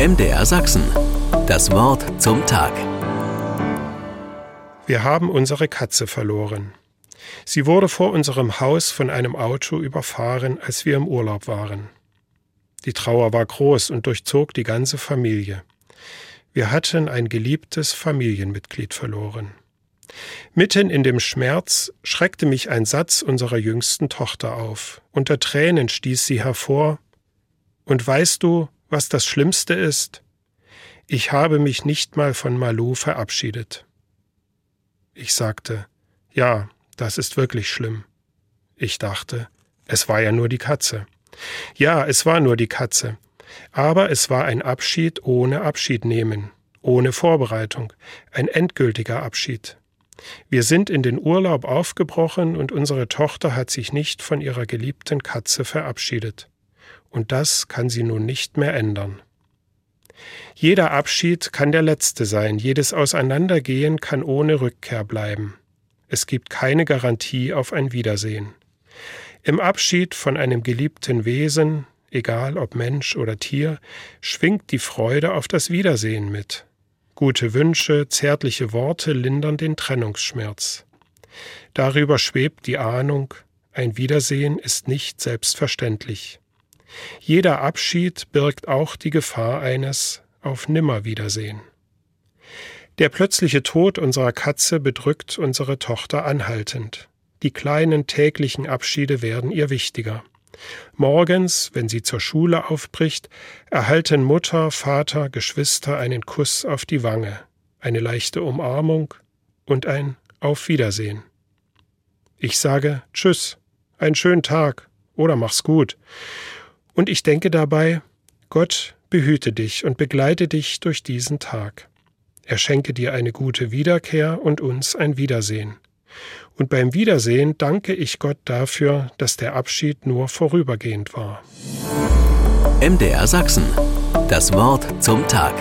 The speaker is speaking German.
MDR Sachsen. Das Wort zum Tag. Wir haben unsere Katze verloren. Sie wurde vor unserem Haus von einem Auto überfahren, als wir im Urlaub waren. Die Trauer war groß und durchzog die ganze Familie. Wir hatten ein geliebtes Familienmitglied verloren. Mitten in dem Schmerz schreckte mich ein Satz unserer jüngsten Tochter auf. Unter Tränen stieß sie hervor Und weißt du, was das Schlimmste ist? Ich habe mich nicht mal von Malou verabschiedet. Ich sagte, ja, das ist wirklich schlimm. Ich dachte, es war ja nur die Katze. Ja, es war nur die Katze. Aber es war ein Abschied ohne Abschied nehmen, ohne Vorbereitung, ein endgültiger Abschied. Wir sind in den Urlaub aufgebrochen und unsere Tochter hat sich nicht von ihrer geliebten Katze verabschiedet. Und das kann sie nun nicht mehr ändern. Jeder Abschied kann der letzte sein, jedes Auseinandergehen kann ohne Rückkehr bleiben. Es gibt keine Garantie auf ein Wiedersehen. Im Abschied von einem geliebten Wesen, egal ob Mensch oder Tier, schwingt die Freude auf das Wiedersehen mit. Gute Wünsche, zärtliche Worte lindern den Trennungsschmerz. Darüber schwebt die Ahnung, ein Wiedersehen ist nicht selbstverständlich. Jeder Abschied birgt auch die Gefahr eines auf Nimmerwiedersehen. Der plötzliche Tod unserer Katze bedrückt unsere Tochter anhaltend. Die kleinen täglichen Abschiede werden ihr wichtiger. Morgens, wenn sie zur Schule aufbricht, erhalten Mutter, Vater, Geschwister einen Kuss auf die Wange, eine leichte Umarmung und ein Auf Wiedersehen. Ich sage Tschüss, einen schönen Tag oder mach's gut. Und ich denke dabei, Gott behüte dich und begleite dich durch diesen Tag. Er schenke dir eine gute Wiederkehr und uns ein Wiedersehen. Und beim Wiedersehen danke ich Gott dafür, dass der Abschied nur vorübergehend war. MDR Sachsen. Das Wort zum Tag.